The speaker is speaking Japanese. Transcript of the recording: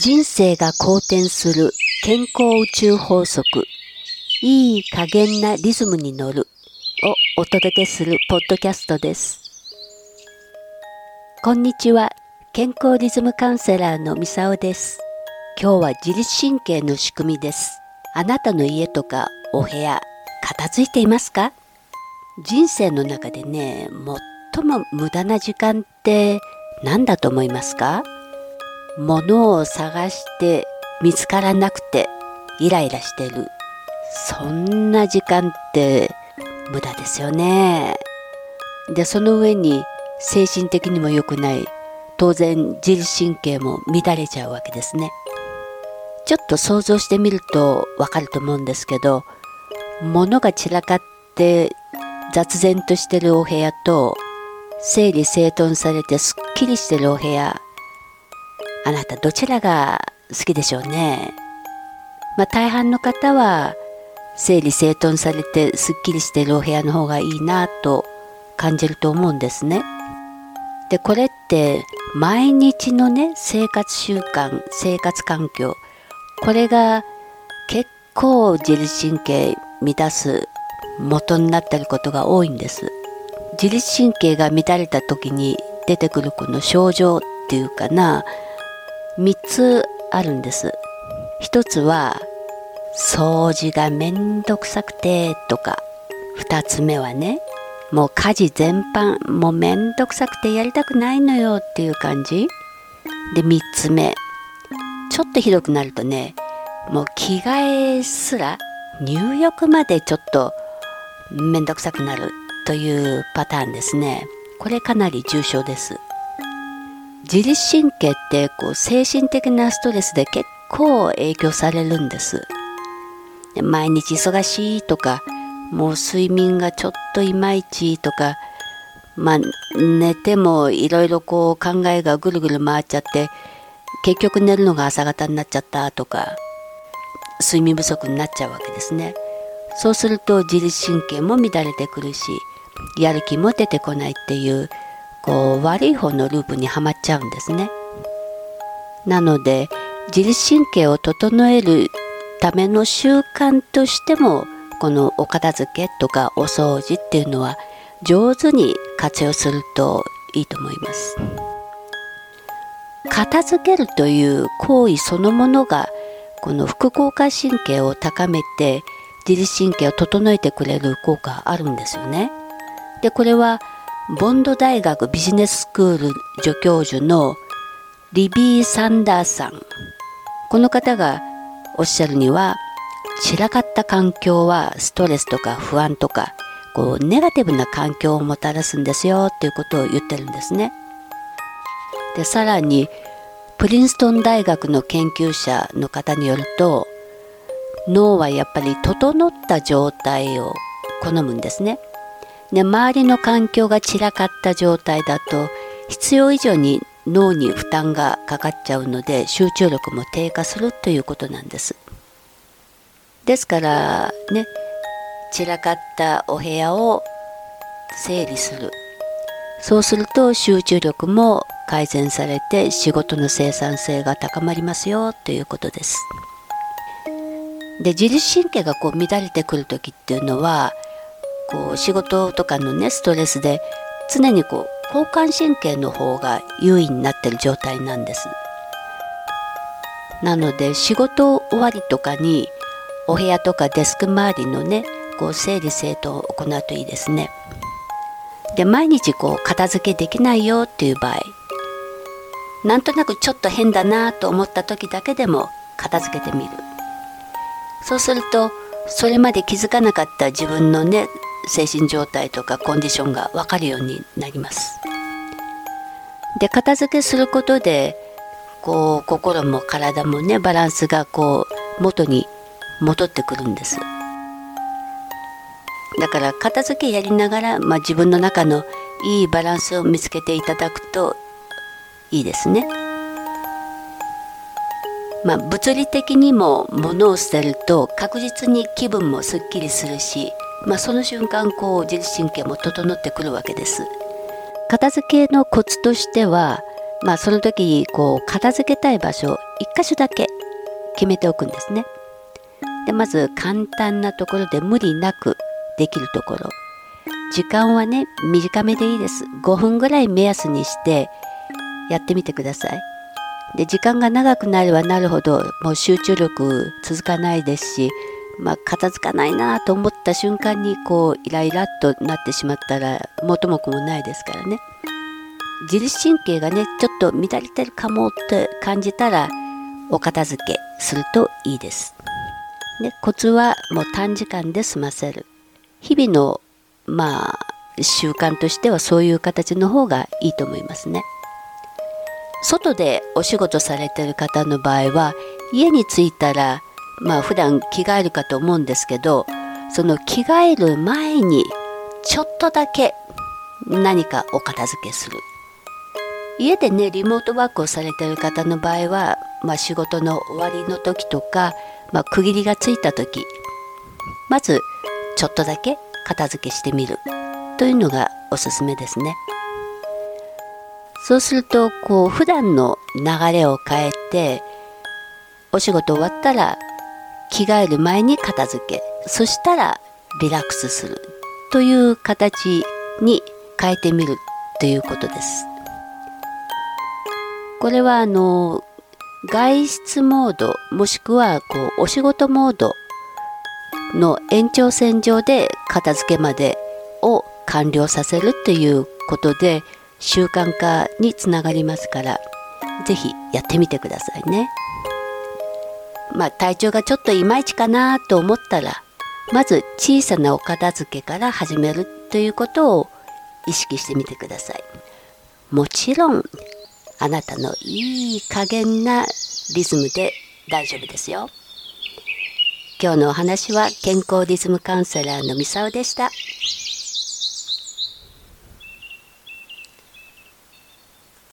人生が好転する健康宇宙法則。いい加減なリズムに乗る。をお届けするポッドキャストです。こんにちは。健康リズムカウンセラーのみさおです。今日は自律神経の仕組みです。あなたの家とかお部屋片付いていますか？人生の中でね最も無駄な時間って何だと思いますか？物を探して見つからなくてイライラしてる。そんな時間って無駄ですよね。でその上に精神的にも良くない当然自律神経も乱れちゃうわけですね。ちょっと想像してみるとわかると思うんですけど物が散らかって雑然としてるお部屋と整理整頓されてすっきりしてるお部屋あなたどちらが好きでしょうね？まあ、大半の方は整理整頓されてすっきりしているお部屋の方がいいなと感じると思うんですね。でこれって毎日のね生活習慣生活環境これが結構自律神経乱す元になってることが多いんです。自律神経が乱れた時に出てくるこの症状っていうかな3つあるんです。1つは掃除がめんどくさくてとか。2つ目はねもう家事全般もうめんどくさくてやりたくないのよっていう感じ。で3つ目ちょっとひどくなるとねもう着替えすら入浴までちょっとめんどくさくなるというパターンですね。これかなり重症です。自律神経ってこう精神的なストレスで結構影響されるんです。毎日忙しいとか、もう睡眠がちょっといまいちとか、まあ寝てもいろいろこう考えがぐるぐる回っちゃって、結局寝るのが朝方になっちゃったとか、睡眠不足になっちゃうわけですね。そうすると自律神経も乱れてくるし、やる気も出てこないっていうこう悪い方のループにはまっちゃうんですね。なので自律神経を整えるための習慣としてもこのお片付けとかお掃除っていうのは上手に活用するといいと思います。片付けるという行為そのものがこの副交感神経を高めて自律神経を整えてくれる効果あるんですよね。でこれはボンド大学ビジネススクール助教授のリビー・サンダーさんこの方がおっしゃるには散らかった環境はストレスとか不安とかこうネガティブな環境をもたらすんですよっていうことを言ってるんですね。でさらにプリンストン大学の研究者の方によると脳はやっぱり整った状態を好むんですね。で周りの環境が散らかった状態だと必要以上に脳に負担がかかっちゃうので集中力も低下するということなんです。ですからね散らかったお部屋を整理するそうすると集中力も改善されて仕事の生産性が高まりますよということです。で自律神経がこう乱れてくる時っていうのはこう仕事とかのねストレスで常にこう交感神経の方が優位になってる状態なんです。なので仕事終わりとかにお部屋とかデスク周りのねこう整理整頓を行うといいですね。で毎日こう片付けできないよっていう場合なんとなくちょっと変だなと思った時だけでも片付けてみるそうするとそれまで気づかなかった自分のね精神状態とかコンディションが分かるようになります。で片付けすることでこう心も体もねバランスがこう元に戻ってくるんです。だから片付けやりながら、まあ、自分の中のいいバランスを見つけていただくといいですね。まあ、物理的にも物を捨てると確実に気分もすっきりするしまあ、その瞬間こう自律神経も整ってくるわけです。片付けのコツとしてはまあその時こう片付けたい場所一箇所だけ決めておくんですね。でまず簡単なところで無理なくできるところ。時間はね短めでいいです。5分ぐらい目安にしてやってみてください。で時間が長くなればなるほどもう集中力続かないですし、まあ、片付かないなと思った瞬間にこうイライラっとなってしまったら元も子もないですからね自律神経がねちょっと乱れてるかもって感じたらお片付けするといいです。でコツはもう短時間で済ませる。日々のまあ習慣としてはそういう形の方がいいと思いますね。外でお仕事されてる方の場合は家に着いたらまあ普段着替えるかと思うんですけどその着替える前にちょっとだけ何かお片付けする家でねリモートワークをされてる方の場合は、まあ、仕事の終わりの時とか、まあ、区切りがついた時まずちょっとだけ片付けしてみるというのがおすすめですね。そうするとこう普段の流れを変えてお仕事終わったら着替える前に片付けそしたらリラックスするという形に変えてみるということです。これはあの外出モードもしくはこうお仕事モードの延長線上で片付けまでを完了させるということで習慣化につながりますから是非やってみてくださいね。まあ体調がちょっといまいちかなと思ったらまず小さなお片付けから始めるということを意識してみてください。もちろんあなたのいい加減なリズムで大丈夫ですよ。今日のお話は健康リズムカウンセラーのみさおでした。